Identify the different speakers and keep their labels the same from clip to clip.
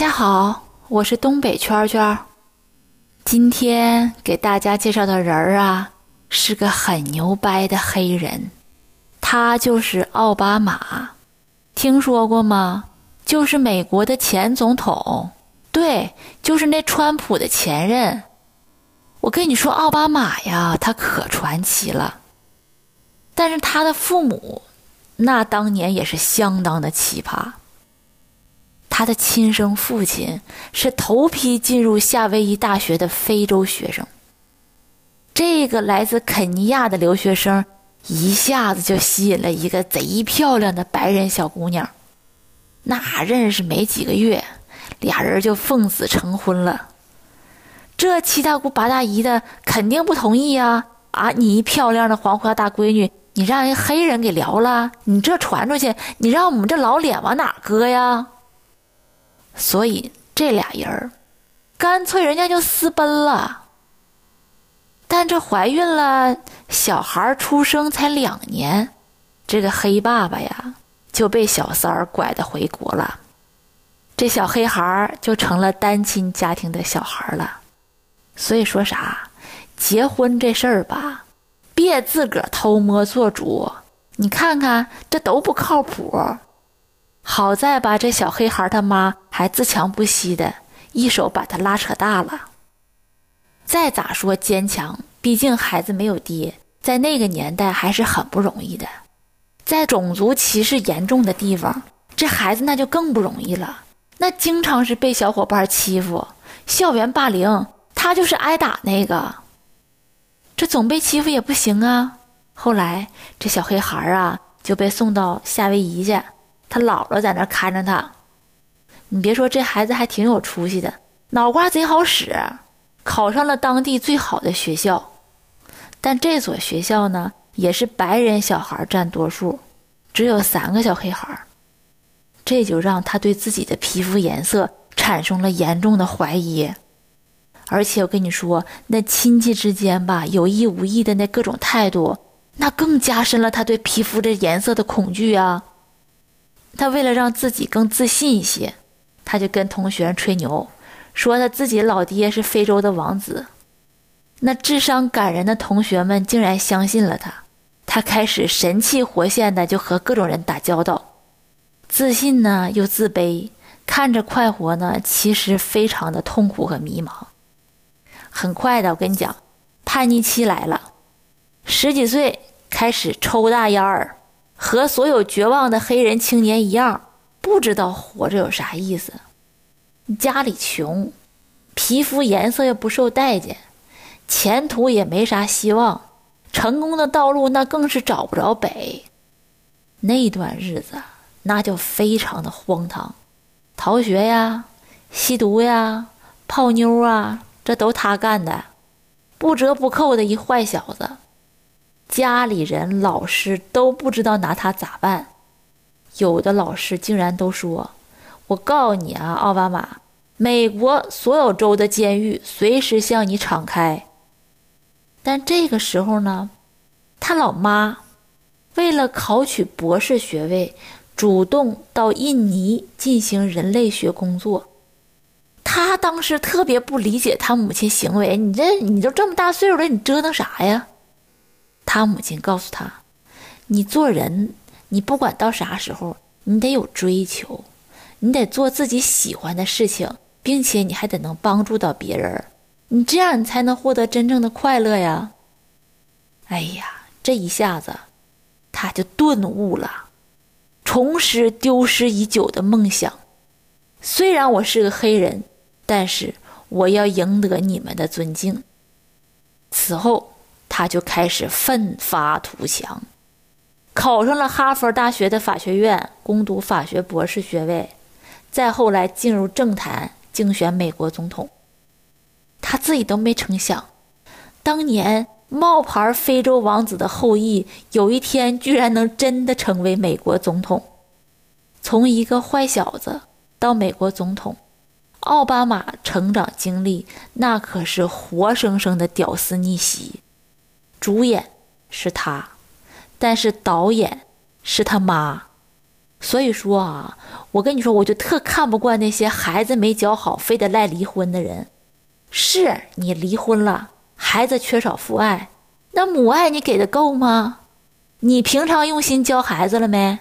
Speaker 1: 大家好，我是东北圈圈。今天给大家介绍的人儿啊，是个很牛掰的黑人，他就是奥巴马，听说过吗？就是美国的前总统，对，就是那川普的前任。我跟你说，奥巴马呀，他可传奇了。但是他的父母，那当年也是相当的奇葩。他的亲生父亲是头批进入夏威夷大学的非洲学生。这个来自肯尼亚的留学生，一下子就吸引了一个贼漂亮的白人小姑娘。那认识没几个月，俩人就奉子成婚了。这七大姑八大姨的肯定不同意呀！啊，你一漂亮的黄花大闺女，你让人黑人给撩了，你这传出去，你让我们这老脸往哪搁呀？所以这俩人儿，干脆人家就私奔了。但这怀孕了，小孩出生才两年，这个黑爸爸呀。就被小三儿拐的回国了，这小黑孩就成了单亲家庭的小孩了。所以说啥，结婚这事儿吧，别自个儿偷摸做主。你看看这都不靠谱。好在吧，这小黑孩他妈还自强不息的，一手把他拉扯大了。再咋说坚强，毕竟孩子没有爹，在那个年代还是很不容易的。在种族歧视严重的地方，这孩子那就更不容易了。那经常是被小伙伴欺负，校园霸凌，他就是挨打那个。这总被欺负也不行啊。后来这小黑孩啊就被送到夏威夷去，他姥姥在那看着他。你别说，这孩子还挺有出息的，脑瓜贼好使，考上了当地最好的学校。但这所学校呢？也是白人小孩占多数，只有三个小黑孩，这就让他对自己的皮肤颜色产生了严重的怀疑。而且我跟你说，那亲戚之间吧，有意无意的那各种态度，那更加深了他对皮肤这颜色的恐惧啊。他为了让自己更自信一些，他就跟同学吹牛，说他自己老爹是非洲的王子。那智商感人的同学们竟然相信了他。他开始神气活现的就和各种人打交道，自信呢又自卑，看着快活呢，其实非常的痛苦和迷茫。很快的，我跟你讲，叛逆期来了，十几岁开始抽大烟儿，和所有绝望的黑人青年一样，不知道活着有啥意思。家里穷，皮肤颜色又不受待见，前途也没啥希望。成功的道路那更是找不着北，那段日子那就非常的荒唐，逃学呀、吸毒呀、泡妞啊，这都他干的，不折不扣的一坏小子，家里人、老师都不知道拿他咋办，有的老师竟然都说：“我告诉你啊，奥巴马，美国所有州的监狱随时向你敞开。”但这个时候呢，他老妈为了考取博士学位，主动到印尼进行人类学工作。他当时特别不理解他母亲行为，你这你都这么大岁数了，你折腾啥呀？他母亲告诉他：“你做人，你不管到啥时候，你得有追求，你得做自己喜欢的事情，并且你还得能帮助到别人。”你这样，你才能获得真正的快乐呀！哎呀，这一下子，他就顿悟了，重拾丢失已久的梦想。虽然我是个黑人，但是我要赢得你们的尊敬。此后，他就开始奋发图强，考上了哈佛大学的法学院，攻读法学博士学位，再后来进入政坛竞选美国总统。他自己都没成想，当年冒牌非洲王子的后裔，有一天居然能真的成为美国总统。从一个坏小子到美国总统，奥巴马成长经历那可是活生生的屌丝逆袭。主演是他，但是导演是他妈。所以说啊，我跟你说，我就特看不惯那些孩子没教好，非得赖离婚的人。是你离婚了，孩子缺少父爱，那母爱你给的够吗？你平常用心教孩子了没？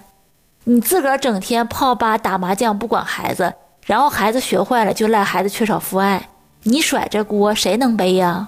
Speaker 1: 你自个儿整天泡吧打麻将不管孩子，然后孩子学坏了就赖孩子缺少父爱，你甩这锅谁能背呀？